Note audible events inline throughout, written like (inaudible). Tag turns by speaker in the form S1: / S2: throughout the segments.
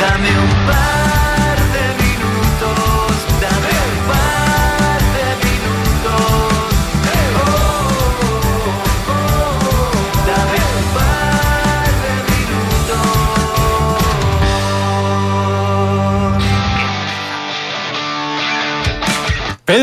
S1: Dame un par de minutos, dame un par de minutos. Oh, oh, dame un par de minutos.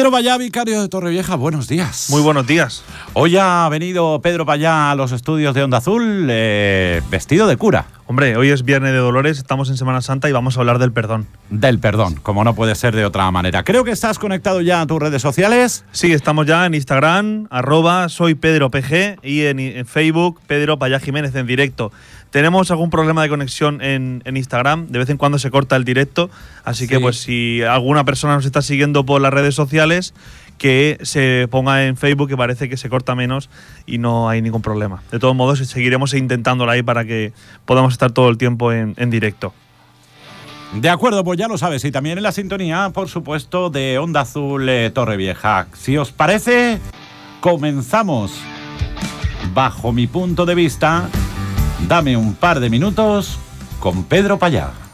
S2: Pedro Vallá, vicario de Torrevieja, buenos días.
S3: Muy buenos días.
S2: Hoy ha venido Pedro Vallá a los estudios de Onda Azul eh, vestido de cura.
S3: Hombre, hoy es Viernes de Dolores, estamos en Semana Santa y vamos a hablar del perdón.
S2: Del perdón, como no puede ser de otra manera. Creo que estás conectado ya a tus redes sociales.
S3: Sí, estamos ya en Instagram, arroba soy Pedro PG y en, en Facebook Pedro Payá Jiménez en directo. Tenemos algún problema de conexión en, en, Instagram, de vez en cuando se corta el directo, así
S2: Sí.
S3: que pues si alguna persona nos está siguiendo por las redes sociales, que se ponga en Facebook, que parece que se corta menos y no hay ningún problema. De todos modos, seguiremos intentándola ahí para que podamos estar todo el tiempo en, en directo.
S2: De acuerdo, pues ya lo sabes. Y también en la sintonía, por supuesto, de Onda Azul eh, Torrevieja. Si os parece, comenzamos. Bajo mi punto de vista, dame un par de minutos con Pedro Payá.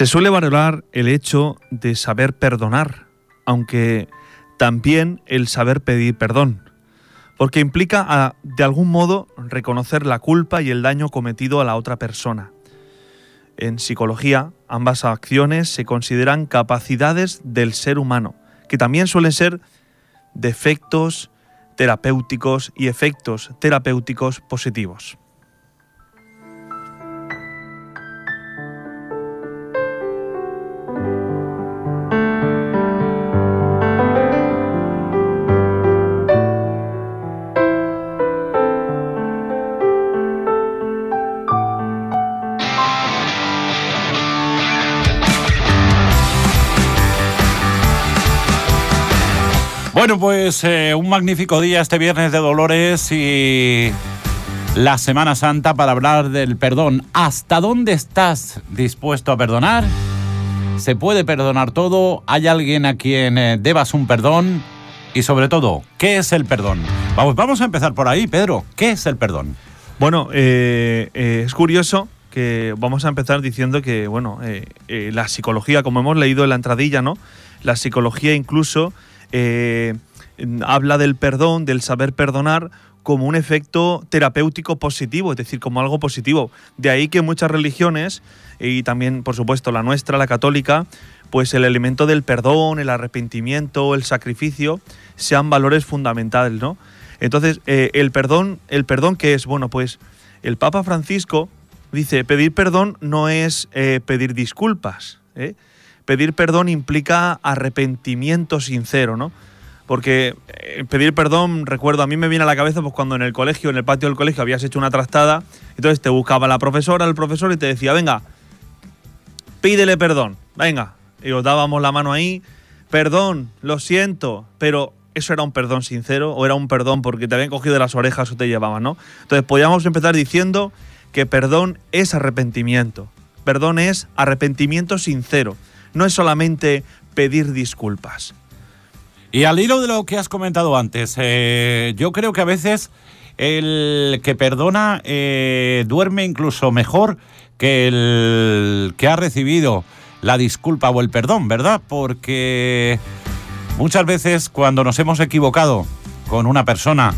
S3: Se suele valorar el hecho de saber perdonar, aunque también el saber pedir perdón, porque implica a, de algún modo reconocer la culpa y el daño cometido a la otra persona. En psicología, ambas acciones se consideran capacidades del ser humano, que también suelen ser defectos terapéuticos y efectos terapéuticos positivos.
S2: Bueno, pues eh, un magnífico día este viernes de Dolores y la Semana Santa para hablar del perdón. ¿Hasta dónde estás dispuesto a perdonar? ¿Se puede perdonar todo? ¿Hay alguien a quien eh, debas un perdón? Y sobre todo, ¿qué es el perdón? Vamos, vamos a empezar por ahí, Pedro. ¿Qué es el perdón?
S3: Bueno, eh, eh, es curioso que vamos a empezar diciendo que, bueno, la psicología, como hemos leído en la entradilla, ¿no? La psicología incluso eh, habla del perdón, del saber perdonar, como un efecto terapéutico positivo, es decir, como algo positivo. De ahí que muchas religiones, y también, por supuesto, la nuestra, la católica, pues el elemento del perdón, el arrepentimiento, el sacrificio, sean valores fundamentales, ¿no? Entonces, eh, el perdón, el perdón que es, bueno, pues el Papa Francisco dice, pedir perdón no es eh, pedir disculpas. Pedir perdón implica arrepentimiento sincero, ¿no? Porque eh, pedir perdón, recuerdo, a mí me viene a la cabeza pues cuando en el colegio, en el patio del colegio, habías hecho una trastada, entonces te buscaba la profesora, el profesor y te decía, venga, pídele perdón, venga. Y os dábamos la mano ahí, perdón, lo siento, pero eso era un perdón sincero o era un perdón porque te habían cogido de las orejas o te llevaban, ¿no? Entonces podíamos empezar diciendo que perdón es arrepentimiento. Perdón es arrepentimiento sincero. No es solamente pedir disculpas.
S2: Y al hilo de lo que has comentado antes, eh, yo creo que a veces el que perdona eh, duerme incluso mejor que el que ha recibido la disculpa o el perdón, ¿verdad? Porque muchas veces cuando nos hemos equivocado con una persona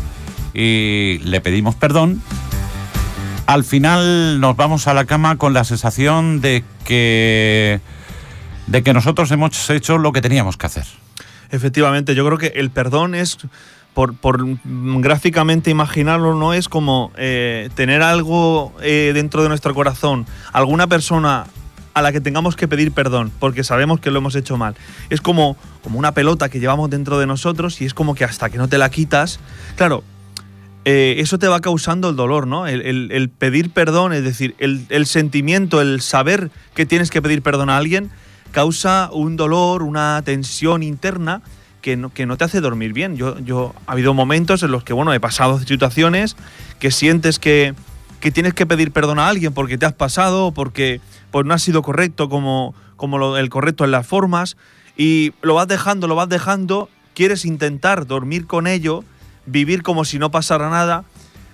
S2: y le pedimos perdón, al final nos vamos a la cama con la sensación de que de que nosotros hemos hecho lo que teníamos que hacer.
S3: Efectivamente, yo creo que el perdón es, por, gráficamente imaginarlo, no es como eh, tener algo eh, dentro de nuestro corazón, alguna persona a la que tengamos que pedir perdón, porque sabemos que lo hemos hecho mal. Es como, como una pelota que llevamos dentro de nosotros y es como que hasta que no te la quitas, claro, eh, eso te va causando el dolor, ¿no? El, pedir perdón, es decir, el sentimiento, el saber que tienes que pedir perdón a alguien, causa un dolor, una tensión interna que no, que no te hace dormir bien. Yo, yo ha habido momentos en los que, bueno, he pasado situaciones que sientes que, que tienes que pedir perdón a alguien porque te has pasado, porque pues, no has sido correcto como, como lo- el correcto en las formas, y lo vas dejando, lo vas dejando, quieres intentar dormir con ello, vivir como si no pasara nada,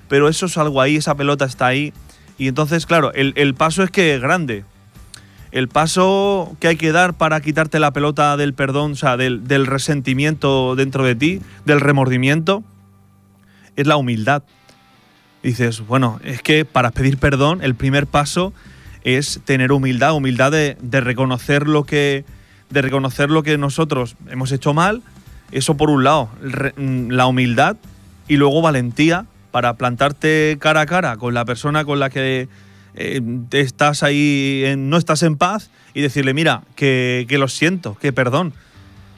S3: pero eso es algo ahí, esa pelota está ahí. Y entonces, claro, el, el paso es que es grande. El paso que hay que dar para quitarte la pelota del perdón, o sea, del, resentimiento dentro de ti, del remordimiento, es la humildad. Dices, bueno, es que para pedir perdón, el primer paso es tener humildad, humildad de, reconocer lo que de reconocer lo que nosotros hemos hecho mal. Eso por un lado, mm, la humildad y luego valentía para plantarte cara a cara con la persona con la que eh, estás ahí, en- no estás en paz y decirle, mira, que, que lo siento, que perdón.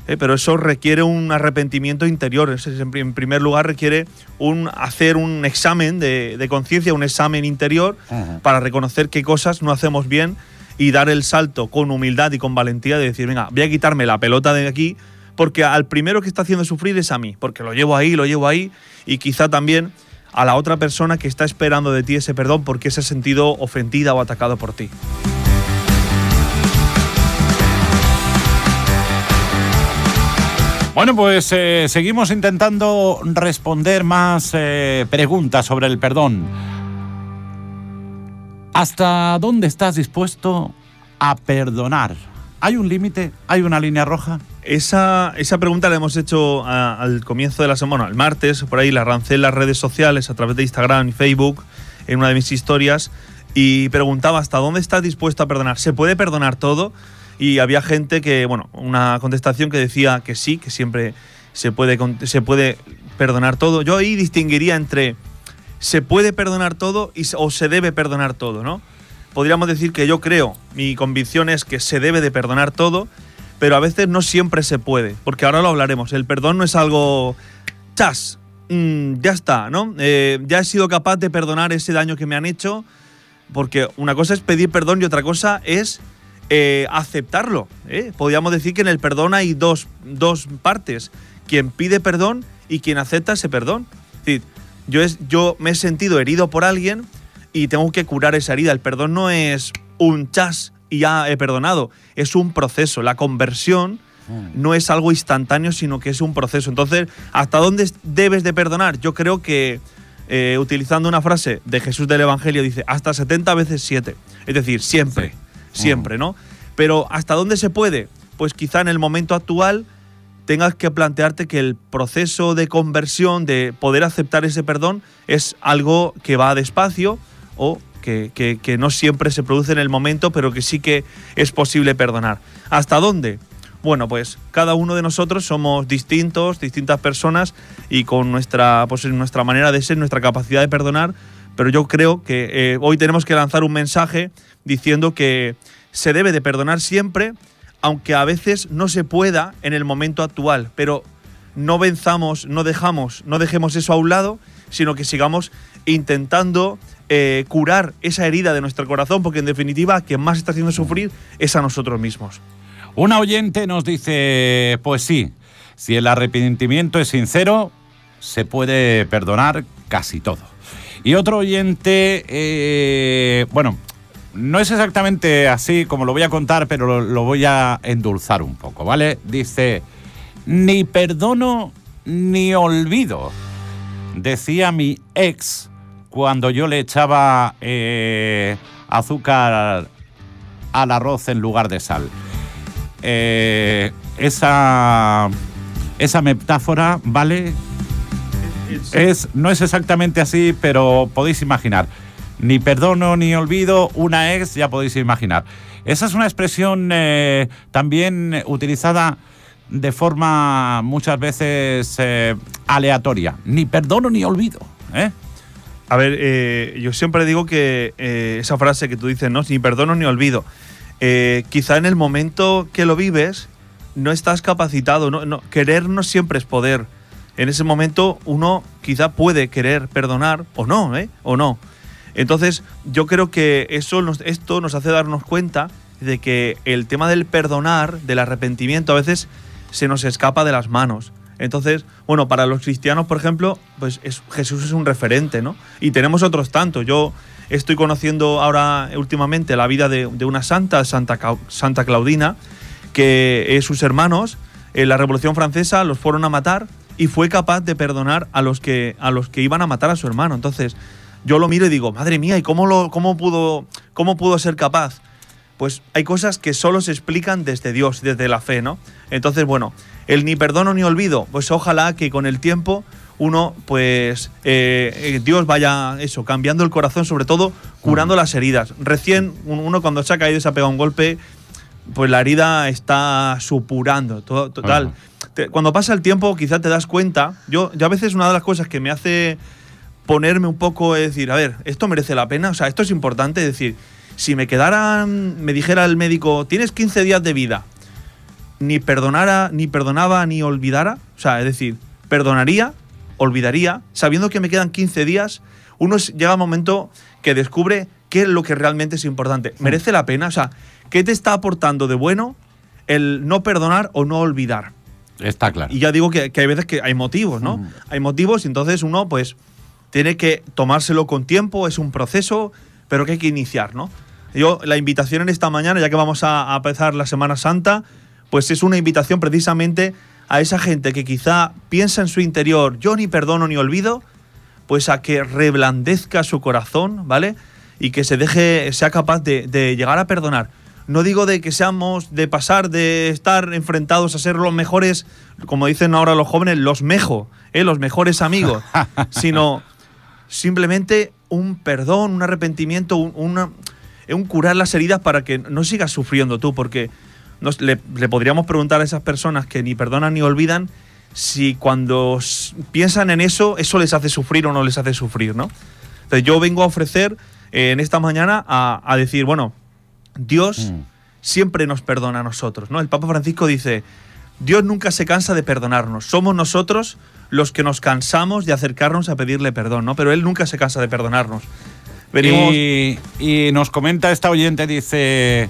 S3: Eh, pero eso requiere un arrepentimiento interior. En, pri- en primer lugar, requiere un, hacer un examen de, de conciencia, un examen interior para reconocer qué cosas no hacemos bien y dar el salto con humildad y con valentía de decir, venga, voy a quitarme la pelota de aquí porque al primero que está haciendo sufrir es a mí, porque lo llevo ahí, lo llevo ahí y quizá también a la otra persona que está esperando de ti ese perdón porque se ha sentido ofendida o atacado por ti.
S2: Bueno, pues eh, seguimos intentando responder más eh, preguntas sobre el perdón. ¿Hasta dónde estás dispuesto a perdonar? ¿Hay un límite? ¿Hay una línea roja?
S3: Esa, esa pregunta la hemos hecho a- al comienzo de la semana, el martes, por ahí la lancé en las redes sociales a través de Instagram y Facebook, en una de mis historias, y preguntaba hasta dónde estás dispuesto a perdonar. ¿Se puede perdonar todo? Y había gente que, bueno, una contestación que decía que sí, que siempre se puede, se puede perdonar todo. Yo ahí distinguiría entre se puede perdonar todo y, o se debe perdonar todo, ¿no? Podríamos decir que yo creo, mi convicción es que se debe de perdonar todo, pero a veces no siempre se puede, porque ahora lo hablaremos. El perdón no es algo chas, mm, ya está, ¿no? Eh, ya he sido capaz de perdonar ese daño que me han hecho, porque una cosa es pedir perdón y otra cosa es eh, aceptarlo. ¿eh? Podríamos decir que en el perdón hay dos, dos partes, quien pide perdón y quien acepta ese perdón. Yo, es, yo me he sentido herido por alguien y tengo que curar esa herida. El perdón no es un chas y ya he perdonado, es un proceso. La conversión no es algo instantáneo, sino que es un proceso. Entonces, ¿hasta dónde debes de perdonar? Yo creo que, eh, utilizando una frase de Jesús del Evangelio, dice, hasta 70 veces 7. Es decir, siempre,
S2: Sí.
S3: siempre, ¿no? Pero ¿hasta dónde se puede? Pues quizá en el momento actual tengas que plantearte que el proceso de conversión, de poder aceptar ese perdón, es algo que va despacio o que, que- no siempre se produce en el momento, pero que sí que es posible perdonar. ¿Hasta dónde? Bueno, pues cada uno de nosotros somos distintos, distintas personas y con nuestra, pues, nuestra manera de ser, nuestra capacidad de perdonar, pero yo creo que eh, hoy tenemos que lanzar un mensaje diciendo que se debe de perdonar siempre, aunque a veces no se pueda en el momento actual, pero no venzamos, no dejamos, no dejemos eso a un lado, sino que sigamos intentando eh, curar esa herida de nuestro corazón, porque en definitiva quien más está haciendo sufrir es a nosotros mismos.
S2: Una oyente nos dice, pues sí, si el arrepentimiento es sincero, se puede perdonar casi todo. Y otro oyente, eh, bueno, no es exactamente así como lo voy a contar, pero lo, lo voy a endulzar un poco, ¿vale? Dice, ni perdono ni olvido, decía mi ex cuando yo le echaba eh, azúcar al arroz en lugar de sal. Eh, esa, esa metáfora, ¿vale? Es, no es exactamente así, pero podéis imaginar. Ni perdono ni olvido, una ex, ya podéis imaginar. Esa es una expresión eh, también utilizada de forma muchas veces eh, aleatoria. Ni perdono ni olvido. ¿eh?
S3: A ver, eh, yo siempre digo que eh, esa frase que tú dices, ¿no? Ni perdono ni olvido. Eh, quizá en el momento que lo vives no estás capacitado. No, no- querer no siempre es poder. En ese momento uno quizá puede querer perdonar o no, ¿eh? O no. Entonces yo creo que eso nos- esto nos hace darnos cuenta de que el tema del perdonar, del arrepentimiento, a veces se nos escapa de las manos. Entonces, bueno, para los cristianos, por ejemplo, pues es- Jesús es un referente, ¿no? Y tenemos otros tantos. Yo estoy conociendo ahora últimamente la vida de, una santa, Santa, Santa Claudina, que sus hermanos en la Revolución Francesa los fueron a matar y fue capaz de perdonar a los que, a los que iban a matar a su hermano. Entonces, yo lo miro y digo, madre mía, ¿y cómo, lo, cómo, pudo, cómo pudo ser capaz? Pues hay cosas que solo se explican desde Dios, desde la fe, ¿no? Entonces, bueno, el ni perdono ni olvido, pues ojalá que con el tiempo uno, pues eh, eh, Dios vaya eso, cambiando el corazón, sobre todo curando las heridas. Recién un- uno cuando se ha caído y se ha pegado un golpe, pues la herida está supurando. to- Total. Te- cuando pasa el tiempo, quizá te das cuenta. Yo, yo a veces una de las cosas que me hace ponerme un poco es decir, a ver, esto merece la pena, o sea, esto es importante, es decir, si me quedaran, me dijera el médico, tienes 15 días de vida, ni perdonara, ni perdonaba, ni olvidara, o sea, es decir, perdonaría, olvidaría, sabiendo que me quedan 15 días, uno llega un momento que descubre qué es lo que realmente es importante. ¿Merece la pena? O sea, ¿qué te está aportando de bueno el no perdonar o no olvidar?
S2: Está claro.
S3: Y ya digo que, que hay veces que hay motivos, ¿no? Hay motivos y entonces uno pues tiene que tomárselo con tiempo, es un proceso, pero que hay que iniciar, ¿no? Yo, la invitación en esta mañana, ya que vamos a, a empezar la Semana Santa, pues es una invitación precisamente a esa gente que quizá piensa en su interior, yo ni perdono ni olvido, pues a que reblandezca su corazón, ¿vale? Y que se deje, sea capaz de, de llegar a perdonar. No digo de que seamos, de pasar, de estar enfrentados a ser los mejores, como dicen ahora los jóvenes, los mejo, ¿eh? los mejores amigos, (laughs) sino simplemente un perdón, un arrepentimiento, un, una- un curar las heridas para que no sigas sufriendo tú, porque nos- le, le podríamos preguntar a esas personas que ni perdonan ni olvidan si cuando piensan en eso, eso les hace sufrir o no les hace sufrir, ¿no? Entonces yo vengo a ofrecer eh, en esta mañana a, a decir, bueno, Dios
S2: Mm.
S3: siempre nos perdona a nosotros, ¿no? El Papa Francisco dice, Dios nunca se cansa de perdonarnos, somos nosotros los que nos cansamos de acercarnos a pedirle perdón, ¿no? Pero Él nunca se cansa de perdonarnos. Venimos...
S2: Y, y nos comenta esta oyente, dice,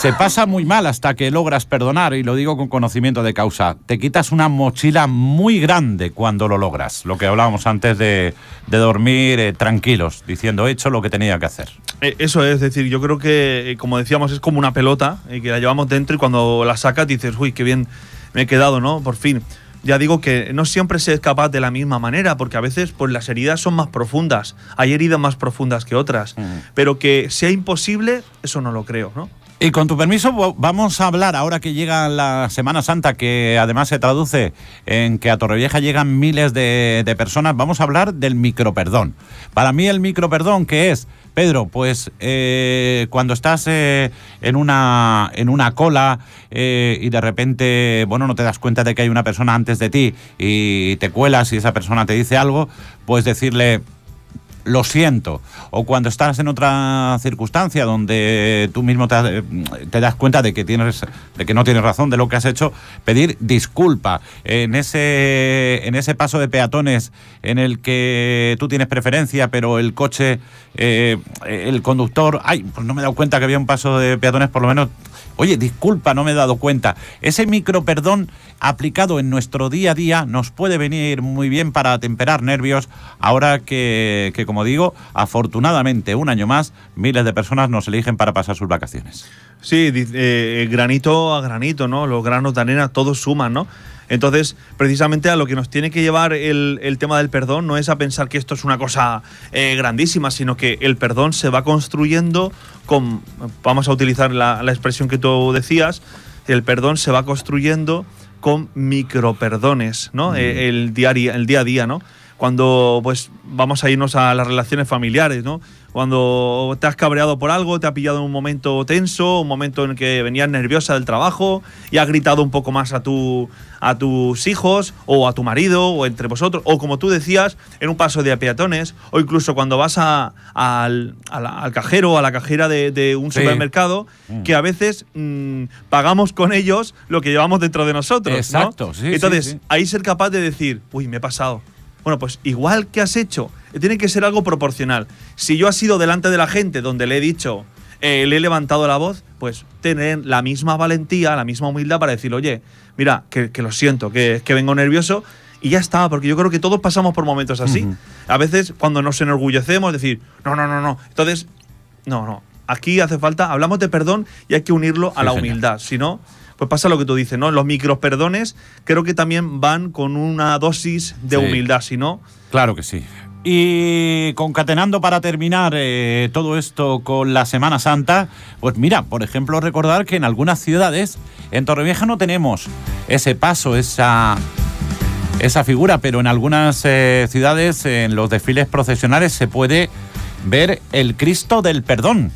S2: se pasa muy mal hasta que logras perdonar, y lo digo con conocimiento de causa. Te quitas una mochila muy grande cuando lo logras, lo que hablábamos antes de, de dormir eh, tranquilos, diciendo, he hecho lo que tenía que hacer.
S3: Eh, Eso es, decir, yo creo que, eh, como decíamos, es como una pelota eh, que la llevamos dentro y cuando la sacas dices, uy, qué bien me he quedado, ¿no? Por fin. Ya digo que no siempre se es capaz de la misma manera, porque a veces pues, las heridas son más profundas. Hay heridas más profundas que otras. Pero que sea imposible, eso no lo creo, ¿no?
S2: Y con tu permiso, vamos a hablar ahora que llega la Semana Santa, que además se traduce en que a Torrevieja llegan miles de, personas. Vamos a hablar del microperdón. Para mí, el microperdón, ¿qué es? Pedro, pues eh, cuando estás eh, en, una, en una cola eh, y de repente, bueno, no te das cuenta de que hay una persona antes de ti y te cuelas y esa persona te dice algo, pues decirle, lo siento. O cuando estás en otra circunstancia donde tú mismo te, te das cuenta de que tienes, de que no tienes razón de lo que has hecho, pedir disculpa. En ese, en ese paso de peatones en el que tú tienes preferencia, pero el coche, eh, el conductor, ay, pues no me he dado cuenta que había un paso de peatones, por lo menos. Oye, disculpa, no me he dado cuenta. Ese micro perdón aplicado en nuestro día a día nos puede venir muy bien para temperar nervios ahora que, como digo, afortunadamente un año más miles de personas nos eligen para pasar sus vacaciones.
S3: Sí, di- eh, granito a granito, ¿no? Los granos de arena todos suman, ¿no? Entonces, precisamente a lo que nos tiene que llevar el, el tema del perdón no es a pensar que esto es una cosa eh, grandísima, sino que el perdón se va construyendo con, vamos a utilizar la, la expresión que tú decías, el perdón se va construyendo con microperdones, ¿no? Eh, el, diario, el día a día, ¿no? Cuando pues vamos a irnos a las relaciones familiares, ¿no? Cuando te has cabreado por algo, te ha pillado en un momento tenso, un momento en el que venías nerviosa del trabajo y has gritado un poco más a, tu, a tus hijos o a tu marido o entre vosotros, o como tú decías, en un paso de peatones, o incluso cuando vas a- al, a la- al cajero o a la cajera de, de un
S2: Sí.
S3: supermercado, que a veces mm, pagamos con ellos lo que llevamos dentro de nosotros. ¿no?
S2: Exacto, sí, sí,
S3: Entonces,
S2: sí.
S3: ahí ser capaz de decir, uy, me he pasado. Bueno, pues igual que has hecho, tiene que ser algo proporcional. Si yo he sido delante de la gente donde le he dicho, eh, le he levantado la voz, pues tener la misma valentía, la misma humildad para decir, oye, mira, que, que lo siento, que, que vengo nervioso. Y ya está, porque yo creo que todos pasamos por momentos así. A veces cuando nos enorgullecemos, decir, no, no, no, no. Entonces, no, no. Aquí hace falta, hablamos de perdón y hay que unirlo a la humildad. Si no, pues pasa lo que tú dices, ¿no? Los microperdones creo que también van con una dosis de
S2: Sí.
S3: humildad, si no,
S2: Claro que sí. Y concatenando para terminar eh, todo esto con la Semana Santa, pues mira, por ejemplo, recordar que en algunas ciudades, en Torrevieja no tenemos ese paso, esa, esa figura, pero en algunas eh, ciudades, en los desfiles procesionales, se puede ver el Cristo del Perdón,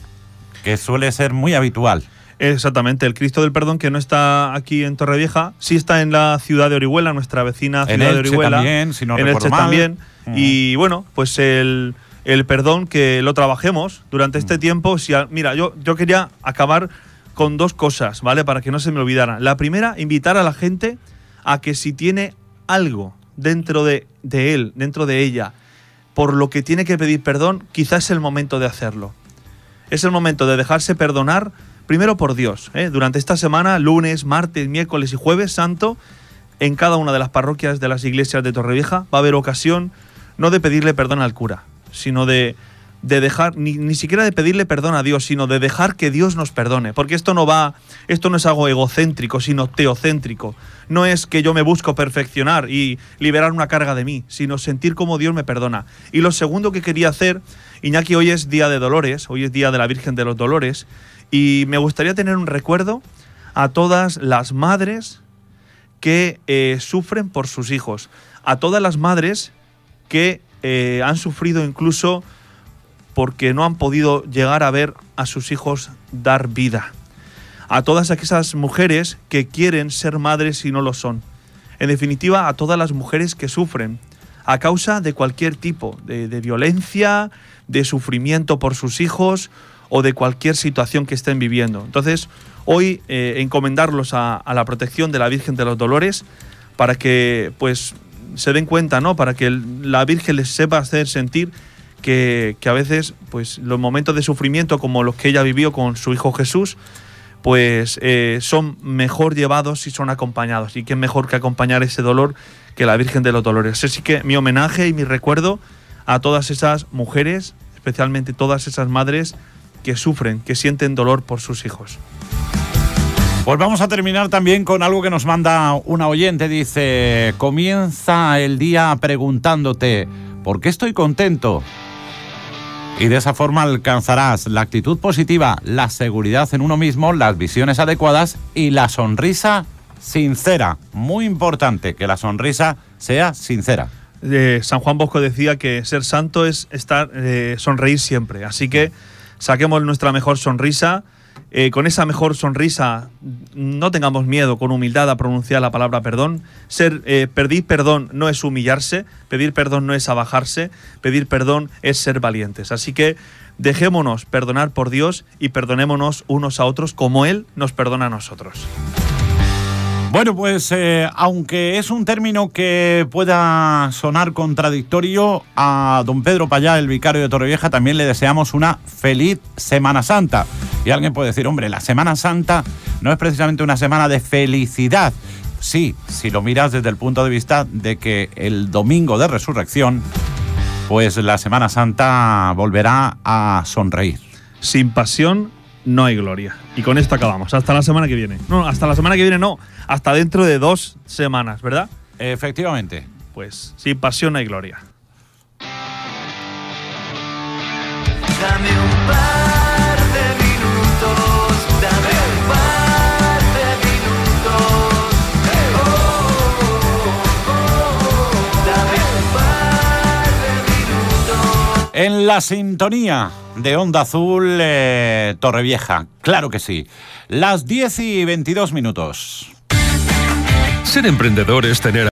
S2: que suele ser muy habitual.
S3: Exactamente, el Cristo del Perdón que no está aquí en Torrevieja, sí está en la ciudad de Orihuela, nuestra vecina
S2: En
S3: ciudad de Orihuela.
S2: también, si no
S3: en Elche
S2: mal.
S3: también.
S2: Ujú.
S3: Y bueno, pues el, el perdón que lo trabajemos durante
S2: Mm.
S3: este tiempo. Si a- mira, yo, yo quería acabar con dos cosas, ¿vale? Para que no se me olvidaran. La primera, invitar a la gente a que si tiene algo dentro de, de él, dentro de ella, por lo que tiene que pedir perdón, quizás es el momento de hacerlo. Es el momento de dejarse perdonar, primero por Dios. ¿eh? Durante esta semana, lunes, martes, miércoles y jueves santo, en cada una de las parroquias de las iglesias de Torrevieja va a haber ocasión no de pedirle perdón al cura, sino de, de dejar, ni, ni siquiera de pedirle perdón a Dios, sino de dejar que Dios nos perdone. Porque esto no va, esto no es algo egocéntrico, sino teocéntrico. No es que yo me busco perfeccionar y liberar una carga de mí, sino sentir como Dios me perdona. Y lo segundo que quería hacer, Iñaki, hoy es Día de Dolores, hoy es Día de la Virgen de los Dolores, y me gustaría tener un recuerdo a todas las madres que eh, sufren por sus hijos, a todas las madres que eh, han sufrido incluso porque no han podido llegar a ver a sus hijos dar vida, a todas aquellas mujeres que quieren ser madres y no lo son, en definitiva a todas las mujeres que sufren a causa de cualquier tipo de, de violencia, de sufrimiento por sus hijos o de cualquier situación que estén viviendo. Entonces, hoy eh, encomendarlos a, la protección de la Virgen de los Dolores para que pues se den cuenta, ¿no? Para que la Virgen les sepa hacer sentir que, que a veces pues los momentos de sufrimiento como los que ella vivió con su hijo Jesús pues eh, son mejor llevados y son acompañados. Y qué mejor que acompañar ese dolor que la Virgen de los Dolores. Así que mi homenaje y mi recuerdo a todas esas mujeres, especialmente todas esas madres que sufren, que sienten dolor por sus hijos.
S2: Pues vamos a terminar también con algo que nos manda una oyente. Dice, comienza el día preguntándote, ¿por qué estoy contento? Y de esa forma alcanzarás la actitud positiva, la seguridad en uno mismo, las visiones adecuadas y la sonrisa sincera. Muy importante que la sonrisa sea sincera.
S3: San Juan Bosco decía que ser santo es estar eh, sonreír siempre. Así que saquemos nuestra mejor sonrisa. Eh, con esa mejor sonrisa no tengamos miedo, con humildad a pronunciar la palabra perdón. Ser, eh, pedir perdón no es humillarse, pedir perdón no es abajarse, pedir perdón es ser valientes. Así que dejémonos perdonar por Dios y perdonémonos unos a otros como Él nos perdona a nosotros.
S2: Bueno, pues eh, aunque es un término que pueda sonar contradictorio, a don Pedro Payá, el vicario de Torrevieja, también le deseamos una feliz Semana Santa. Y alguien puede decir, hombre, la Semana Santa no es precisamente una semana de felicidad. Sí, si lo miras desde el punto de vista de que el domingo de resurrección, pues la Semana Santa volverá a sonreír.
S3: Sin pasión no hay gloria. Y con esto acabamos. Hasta la semana que viene. No, hasta la semana que viene no. Hasta dentro de dos semanas, ¿verdad?
S2: Efectivamente.
S3: Pues sin pasión no hay gloria.
S1: Dame un
S2: En la sintonía de Onda Azul eh, Torrevieja, claro que sí. Las 10 y 22 minutos.
S4: Ser emprendedor es tener